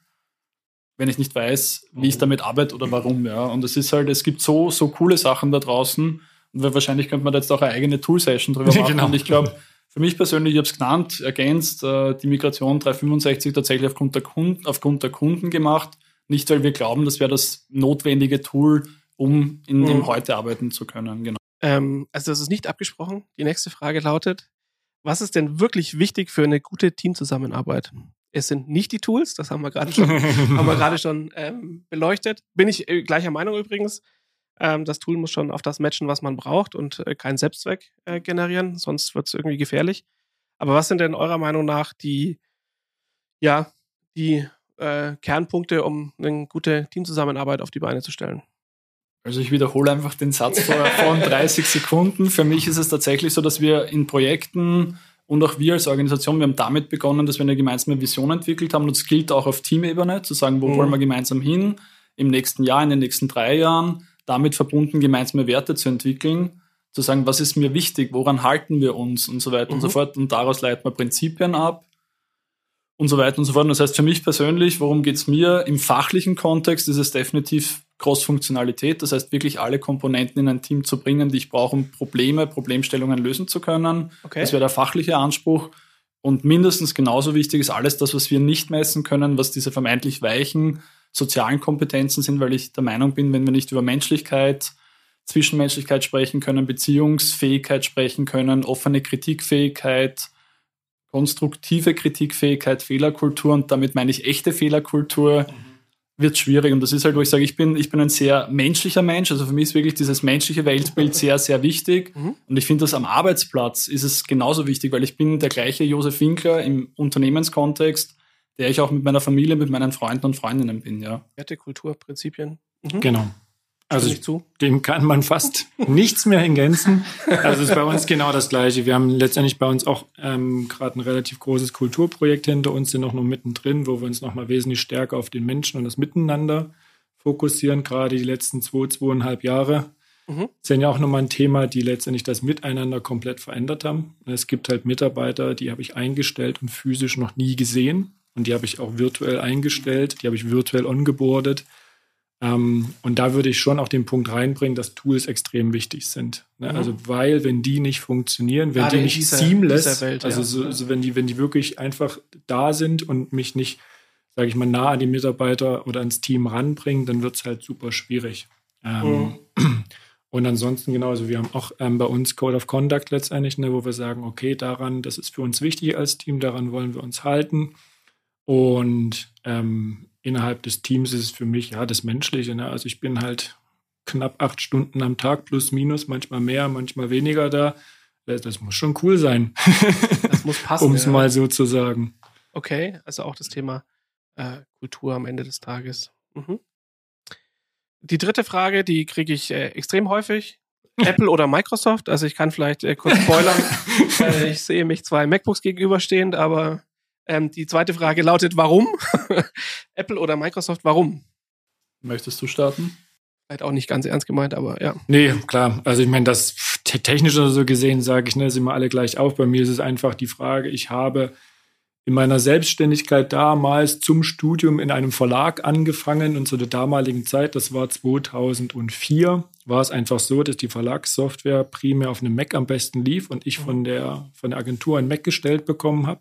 wenn ich nicht weiß, wie ich damit arbeite oder warum, ja. Und es ist halt, es gibt so, so coole Sachen da draußen. Und wahrscheinlich könnte man da jetzt auch eine eigene Tool-Session drüber (laughs) machen. genau. Und ich glaube, für mich persönlich, ich habe es genannt, ergänzt, äh, die Migration 365 tatsächlich aufgrund der, Kunden, aufgrund der Kunden gemacht. Nicht, weil wir glauben, das wäre das notwendige Tool, um in mhm. dem heute arbeiten zu können. Genau.
Ähm, also das ist nicht abgesprochen. Die nächste Frage lautet, was ist denn wirklich wichtig für eine gute Teamzusammenarbeit? Es sind nicht die Tools, das haben wir gerade schon, (laughs) haben wir gerade schon ähm, beleuchtet. Bin ich äh, gleicher Meinung übrigens. Ähm, das Tool muss schon auf das matchen, was man braucht und äh, keinen Selbstzweck äh, generieren, sonst wird es irgendwie gefährlich. Aber was sind denn eurer Meinung nach die, ja, die äh, Kernpunkte, um eine gute Teamzusammenarbeit auf die Beine zu stellen?
Also ich wiederhole einfach den Satz von 30 Sekunden. Für mich ist es tatsächlich so, dass wir in Projekten und auch wir als Organisation, wir haben damit begonnen, dass wir eine gemeinsame Vision entwickelt haben. Und es gilt auch auf Teamebene, zu sagen, wo mhm. wollen wir gemeinsam hin im nächsten Jahr, in den nächsten drei Jahren damit verbunden gemeinsame Werte zu entwickeln, zu sagen, was ist mir wichtig, woran halten wir uns und so weiter mhm. und so mhm. fort. Und daraus leiten wir Prinzipien ab und so weiter und so fort. Und das heißt für mich persönlich, worum geht's mir? Im fachlichen Kontext ist es definitiv Cross-Funktionalität, das heißt wirklich alle Komponenten in ein Team zu bringen, die ich brauche, um Probleme, Problemstellungen lösen zu können. Okay. Das wäre der fachliche Anspruch. Und mindestens genauso wichtig ist alles das, was wir nicht messen können, was diese vermeintlich weichen sozialen Kompetenzen sind, weil ich der Meinung bin, wenn wir nicht über Menschlichkeit, Zwischenmenschlichkeit sprechen können, Beziehungsfähigkeit sprechen können, offene Kritikfähigkeit, konstruktive Kritikfähigkeit, Fehlerkultur und damit meine ich echte Fehlerkultur, mhm. wird schwierig. Und das ist halt, wo ich sage, ich bin, ich bin ein sehr menschlicher Mensch. Also für mich ist wirklich dieses menschliche Weltbild sehr, sehr wichtig. Mhm. Und ich finde, dass am Arbeitsplatz ist es genauso wichtig, weil ich bin der gleiche Josef Winkler im Unternehmenskontext, der ich auch mit meiner Familie, mit meinen Freunden und Freundinnen bin, ja.
Werte, Kultur, Prinzipien.
Mhm. Genau. Also dem kann man fast (laughs) nichts mehr ergänzen. Also es ist bei uns genau das Gleiche. Wir haben letztendlich bei uns auch ähm, gerade ein relativ großes Kulturprojekt hinter uns, sind auch noch mittendrin, wo wir uns nochmal wesentlich stärker auf den Menschen und das Miteinander fokussieren, gerade die letzten zwei, zweieinhalb Jahre. Mhm. sind ja auch nochmal ein Thema, die letztendlich das Miteinander komplett verändert haben. Es gibt halt Mitarbeiter, die habe ich eingestellt und physisch noch nie gesehen. Und die habe ich auch virtuell eingestellt, die habe ich virtuell ongeboardet. Ähm, und da würde ich schon auch den Punkt reinbringen, dass Tools extrem wichtig sind. Ne? Mhm. Also weil, wenn die nicht funktionieren, wenn Gerade die nicht dieser, seamless, dieser Welt, also ja. so, so, wenn die, wenn die wirklich einfach da sind und mich nicht, sage ich mal, nah an die Mitarbeiter oder ans Team ranbringen, dann wird es halt super schwierig. Ähm, mhm. (clears throat) Und ansonsten genauso, wir haben auch ähm, bei uns Code of Conduct letztendlich, ne, wo wir sagen, okay, daran, das ist für uns wichtig als Team, daran wollen wir uns halten. Und ähm, innerhalb des Teams ist es für mich ja das Menschliche. Ne? Also ich bin halt knapp acht Stunden am Tag plus minus, manchmal mehr, manchmal weniger da. Das, das muss schon cool sein.
Das muss (laughs) passen.
um es ja. mal so zu sagen.
Okay, also auch das Thema äh, Kultur am Ende des Tages. Mhm. Die dritte Frage, die kriege ich äh, extrem häufig. (laughs) Apple oder Microsoft? Also ich kann vielleicht äh, kurz (laughs) spoilern. Äh, ich sehe mich zwei MacBooks gegenüberstehend, aber ähm, die zweite Frage lautet, warum? (laughs) Apple oder Microsoft, warum?
Möchtest du starten?
Vielleicht auch nicht ganz ernst gemeint, aber ja.
Nee, klar. Also ich meine, das technisch oder so gesehen, sage ich, ne, sind wir alle gleich auf. Bei mir ist es einfach die Frage, ich habe in meiner Selbstständigkeit damals zum Studium in einem Verlag angefangen und zu der damaligen Zeit, das war 2004, war es einfach so, dass die Verlagssoftware primär auf einem Mac am besten lief und ich von der, von der Agentur ein Mac gestellt bekommen habe.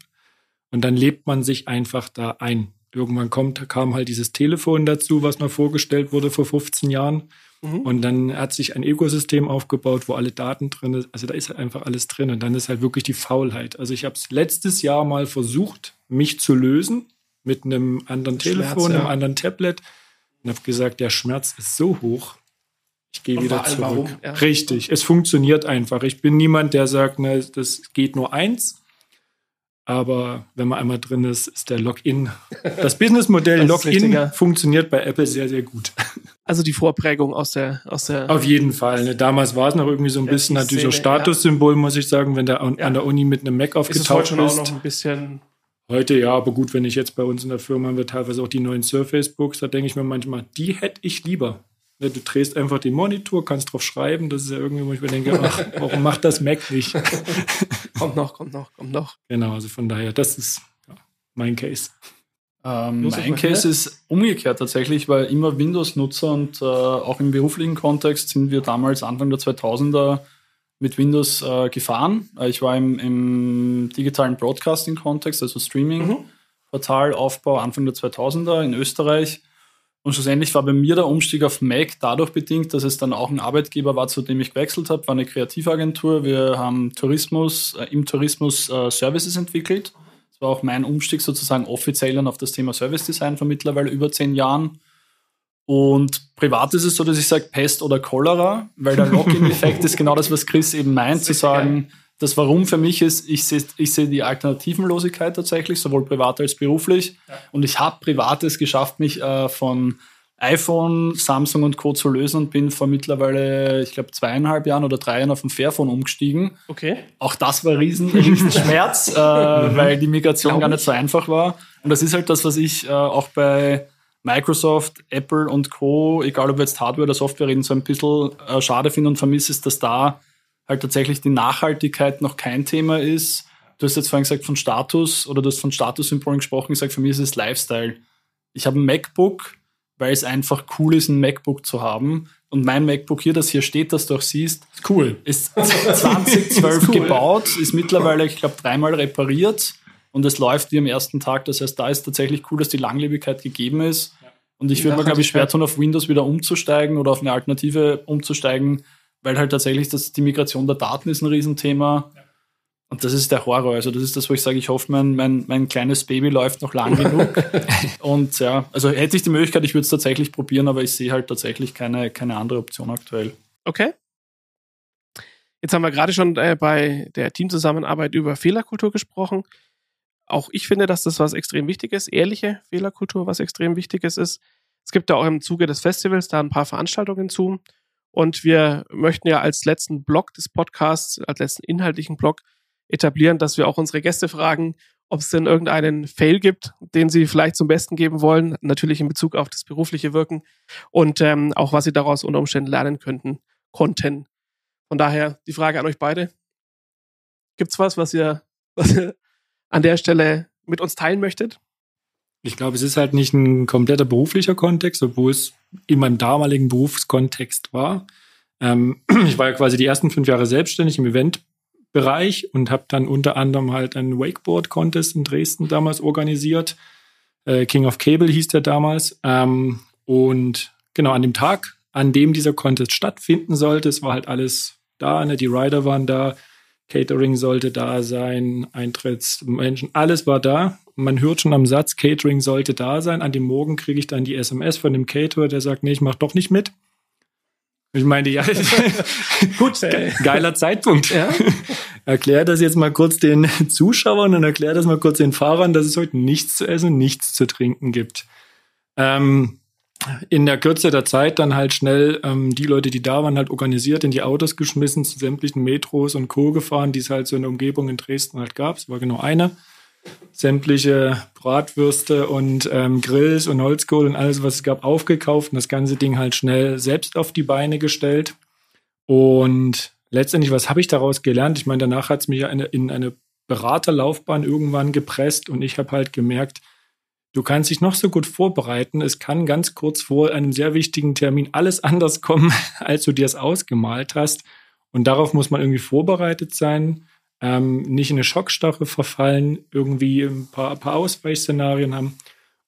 Und dann lebt man sich einfach da ein. Irgendwann kommt, kam halt dieses Telefon dazu, was mir vorgestellt wurde vor 15 Jahren. Mhm. Und dann hat sich ein Ökosystem aufgebaut, wo alle Daten drin sind. Also da ist halt einfach alles drin. Und dann ist halt wirklich die Faulheit. Also ich habe es letztes Jahr mal versucht, mich zu lösen mit einem anderen Schmerz, Telefon, ja. einem anderen Tablet. Und habe gesagt, der Schmerz ist so hoch. Ich gehe wieder zurück. Ja. Richtig, es funktioniert einfach. Ich bin niemand, der sagt, ne, das geht nur eins. Aber wenn man einmal drin ist, ist der Login. Das Businessmodell (laughs) Login funktioniert bei Apple sehr, sehr gut.
Also die Vorprägung aus der, aus der.
Auf jeden Fall. Ne? Damals war es noch irgendwie so ein bisschen natürlich auch Statussymbol, ja. muss ich sagen, wenn du an, ja. an der Uni mit einem Mac aufgetaucht ist.
Heute auch noch ein bisschen.
Heute ja, aber gut, wenn ich jetzt bei uns in der Firma haben wir teilweise auch die neuen Surface Books, da denke ich mir manchmal, die hätte ich lieber. Ne, du drehst einfach den Monitor, kannst drauf schreiben. Das ist ja irgendwie, wo ich mir denke, ach, warum macht das Mac nicht? (laughs)
kommt noch, kommt noch, kommt noch.
Genau, also von daher, das ist ja, mein Case.
Ähm, mein Case ist umgekehrt tatsächlich, weil immer Windows-Nutzer und äh, auch im beruflichen Kontext sind wir damals Anfang der 2000er mit Windows äh, gefahren. Äh, ich war im, im digitalen Broadcasting-Kontext, also Streaming-Portalaufbau Anfang der 2000er in Österreich und schlussendlich war bei mir der Umstieg auf Mac dadurch bedingt, dass es dann auch ein Arbeitgeber war, zu dem ich gewechselt habe, war eine Kreativagentur. Wir haben Tourismus, äh, im Tourismus äh, Services entwickelt. Das war auch mein Umstieg sozusagen offiziell dann auf das Thema Service Design vor mittlerweile über zehn Jahren. Und privat ist es so, dass ich sage Pest oder Cholera, weil der Login-Effekt (laughs) ist genau das, was Chris eben meint, zu sagen, geil. Das Warum für mich ist, ich sehe ich seh die Alternativenlosigkeit tatsächlich, sowohl privat als beruflich. Ja. Und ich habe Privates geschafft, mich äh, von iPhone, Samsung und Co. zu lösen und bin vor mittlerweile, ich glaube, zweieinhalb Jahren oder drei Jahren auf ein Fairphone umgestiegen.
Okay.
Auch das war riesen, riesen (laughs) Schmerz, äh, mhm. weil die Migration gar nicht so einfach war. Und das ist halt das, was ich äh, auch bei Microsoft, Apple und Co., egal ob wir jetzt Hardware oder Software reden, so ein bisschen äh, schade finde und vermisse, ist, dass da halt tatsächlich die Nachhaltigkeit noch kein Thema ist. Du hast jetzt vorhin gesagt von Status oder du hast von Statussymbolen gesprochen, gesagt, für mich ist es Lifestyle. Ich habe ein MacBook, weil es einfach cool ist, ein MacBook zu haben. Und mein MacBook hier, das hier steht, das du auch siehst,
ist cool.
Ist (laughs) 2012 ist cool. gebaut, ist mittlerweile, ich glaube, dreimal repariert und es läuft wie am ersten Tag. Das heißt, da ist tatsächlich cool, dass die Langlebigkeit gegeben ist. Und ich würde mir, glaube ich, schwer tun, auf Windows wieder umzusteigen oder auf eine Alternative umzusteigen, weil halt tatsächlich das, die Migration der Daten ist ein Riesenthema. Und das ist der Horror. Also das ist das, wo ich sage, ich hoffe, mein, mein, mein kleines Baby läuft noch lang genug. (laughs) und ja, also hätte ich die Möglichkeit, ich würde es tatsächlich probieren, aber ich sehe halt tatsächlich keine, keine andere Option aktuell.
Okay. Jetzt haben wir gerade schon äh, bei der Teamzusammenarbeit über Fehlerkultur gesprochen auch ich finde, dass das was extrem Wichtiges, ehrliche Fehlerkultur, was extrem Wichtiges ist. Es gibt da auch im Zuge des Festivals da ein paar Veranstaltungen zu. Und wir möchten ja als letzten Block des Podcasts, als letzten inhaltlichen Block etablieren, dass wir auch unsere Gäste fragen, ob es denn irgendeinen Fail gibt, den sie vielleicht zum Besten geben wollen, natürlich in Bezug auf das berufliche Wirken und ähm, auch was sie daraus unter Umständen lernen könnten, konnten. Von daher die Frage an euch beide. Gibt's was, was ihr, was ihr an der Stelle mit uns teilen möchtet?
Ich glaube, es ist halt nicht ein kompletter beruflicher Kontext, obwohl es in meinem damaligen Berufskontext war. Ähm, (clears throat) ich war ja quasi die ersten fünf Jahre selbstständig im Eventbereich und habe dann unter anderem halt einen Wakeboard-Contest in Dresden damals organisiert. Äh, King of Cable hieß der damals. Ähm, und genau an dem Tag, an dem dieser Contest stattfinden sollte, es war halt alles da, ne? die Rider waren da, Catering sollte da sein, Eintrittsmenschen, alles war da. Man hört schon am Satz, Catering sollte da sein. An dem Morgen kriege ich dann die SMS von dem Caterer, der sagt, nee, ich mach doch nicht mit. Ich meine, ja, (laughs) gut, geiler Zeitpunkt. Ja. (laughs) erklär das jetzt mal kurz den (laughs) Zuschauern und erklär das mal kurz den Fahrern, dass es heute nichts zu essen, nichts zu trinken gibt. Ähm, in der Kürze der Zeit dann halt schnell ähm, die Leute, die da waren, halt organisiert in die Autos geschmissen, zu sämtlichen Metros und Co. gefahren, die es halt so in der Umgebung in Dresden halt gab. Es war genau eine. Sämtliche Bratwürste und ähm, Grills und Holzkohle und alles, was es gab, aufgekauft und das ganze Ding halt schnell selbst auf die Beine gestellt. Und letztendlich, was habe ich daraus gelernt? Ich meine, danach hat es mich ja in eine Beraterlaufbahn irgendwann gepresst und ich habe halt gemerkt, du kannst dich noch so gut vorbereiten. Es kann ganz kurz vor einem sehr wichtigen Termin alles (laughs) anders kommen, als du dir es ausgemalt hast. Und darauf muss man irgendwie vorbereitet sein, ähm, nicht in eine Schockstarre verfallen, irgendwie ein paar, ein paar Ausweichszenarien haben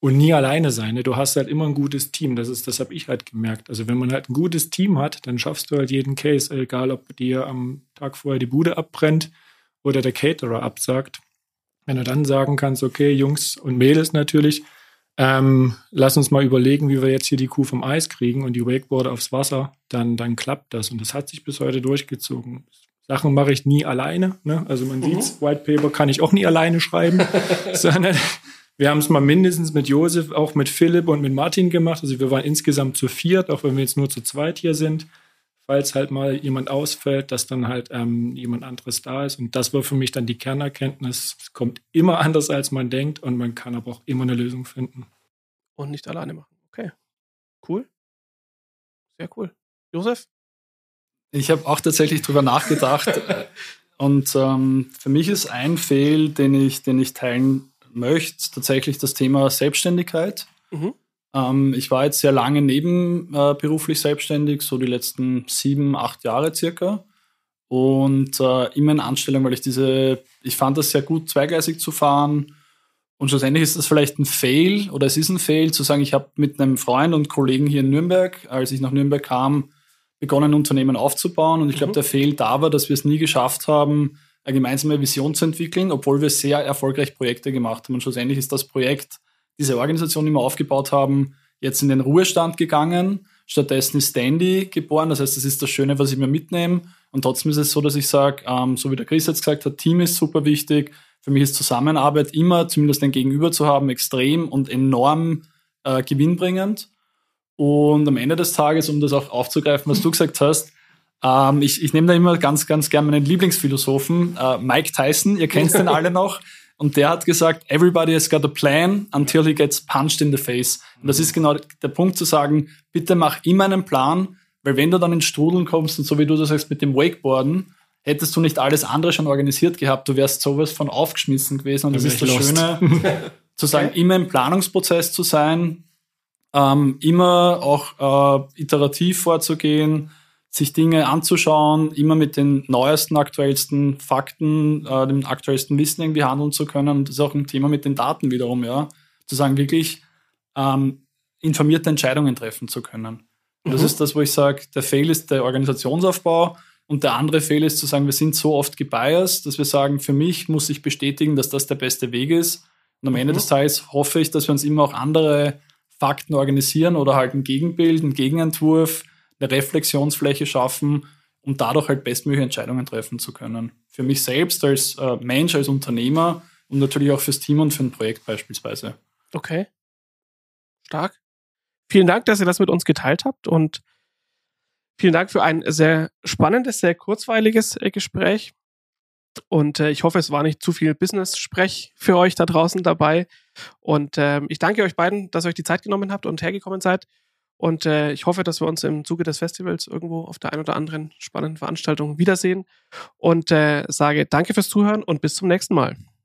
und nie alleine sein. Ne? Du hast halt immer ein gutes Team. Das ist, das habe ich halt gemerkt. Also wenn man halt ein gutes Team hat, dann schaffst du halt jeden Case, egal ob dir am Tag vorher die Bude abbrennt oder der Caterer absagt. Wenn du dann sagen kannst, okay, Jungs und Mädels natürlich, ähm, lass uns mal überlegen, wie wir jetzt hier die Kuh vom Eis kriegen und die Wakeboarder aufs Wasser, dann, dann klappt das. Und das hat sich bis heute durchgezogen. Sachen mache ich nie alleine. Ne? Also man mhm. sieht, White Paper kann ich auch nie alleine schreiben, (laughs) sondern wir haben es mal mindestens mit Josef, auch mit Philipp und mit Martin gemacht. Also wir waren insgesamt zu viert, auch wenn wir jetzt nur zu zweit hier sind. Falls halt mal jemand ausfällt, dass dann halt ähm, jemand anderes da ist. Und das war für mich dann die Kernerkenntnis. Es kommt immer anders, als man denkt und man kann aber auch immer eine Lösung finden.
Und nicht alleine machen. Okay. Cool. Sehr cool. Josef?
Ich habe auch tatsächlich drüber nachgedacht. (laughs) und ähm, für mich ist ein Fehl, den ich, den ich teilen möchte, tatsächlich das Thema Selbstständigkeit. Mhm. Ähm, ich war jetzt sehr lange nebenberuflich äh, selbstständig, so die letzten sieben, acht Jahre circa. Und äh, immer in Anstellung, weil ich diese, ich fand das sehr gut, zweigleisig zu fahren. Und schlussendlich ist das vielleicht ein Fail oder es ist ein Fail zu sagen, ich habe mit einem Freund und Kollegen hier in Nürnberg, als ich nach Nürnberg kam, begonnen, ein Unternehmen aufzubauen. Und ich glaube, mhm. der Fail da war, dass wir es nie geschafft haben, eine gemeinsame Vision zu entwickeln, obwohl wir sehr erfolgreich Projekte gemacht haben. Und schlussendlich ist das Projekt, diese Organisation, wir aufgebaut haben, jetzt in den Ruhestand gegangen. Stattdessen ist Standy geboren. Das heißt, das ist das Schöne, was ich mir mitnehme. Und trotzdem ist es so, dass ich sage, ähm, so wie der Chris jetzt gesagt hat, Team ist super wichtig. Für mich ist Zusammenarbeit immer, zumindest ein Gegenüber zu haben, extrem und enorm äh, gewinnbringend. Und am Ende des Tages, um das auch aufzugreifen, was du gesagt hast, ähm, ich, ich nehme da immer ganz, ganz gern meinen Lieblingsphilosophen, äh, Mike Tyson, ihr kennt den alle noch. (laughs) Und der hat gesagt, everybody has got a plan until he gets punched in the face. Und das ist genau der Punkt zu sagen, bitte mach immer einen Plan, weil wenn du dann ins Strudeln kommst und so wie du das sagst mit dem Wakeboarden, hättest du nicht alles andere schon organisiert gehabt, du wärst sowas von aufgeschmissen gewesen. Und das ist das lost. Schöne, (laughs) zu sagen, immer im Planungsprozess zu sein, ähm, immer auch äh, iterativ vorzugehen, sich Dinge anzuschauen, immer mit den neuesten, aktuellsten Fakten, äh, dem aktuellsten Wissen irgendwie handeln zu können. Und das ist auch ein Thema mit den Daten wiederum, ja. Zu sagen, wirklich ähm, informierte Entscheidungen treffen zu können. Und das mhm. ist das, wo ich sage, der Fail ist der Organisationsaufbau und der andere Fail ist zu sagen, wir sind so oft gebiased, dass wir sagen, für mich muss ich bestätigen, dass das der beste Weg ist. Und am Ende mhm. des Tages hoffe ich, dass wir uns immer auch andere Fakten organisieren oder halt ein Gegenbild, ein Gegenentwurf, eine Reflexionsfläche schaffen, um dadurch halt bestmögliche Entscheidungen treffen zu können. Für mich selbst als äh, Mensch, als Unternehmer und natürlich auch fürs Team und für ein Projekt beispielsweise.
Okay. Stark. Vielen Dank, dass ihr das mit uns geteilt habt und vielen Dank für ein sehr spannendes, sehr kurzweiliges äh, Gespräch. Und äh, ich hoffe, es war nicht zu viel Business-Sprech für euch da draußen dabei. Und äh, ich danke euch beiden, dass ihr euch die Zeit genommen habt und hergekommen seid. Und äh, ich hoffe, dass wir uns im Zuge des Festivals irgendwo auf der einen oder anderen spannenden Veranstaltung wiedersehen. Und äh, sage danke fürs Zuhören und bis zum nächsten Mal.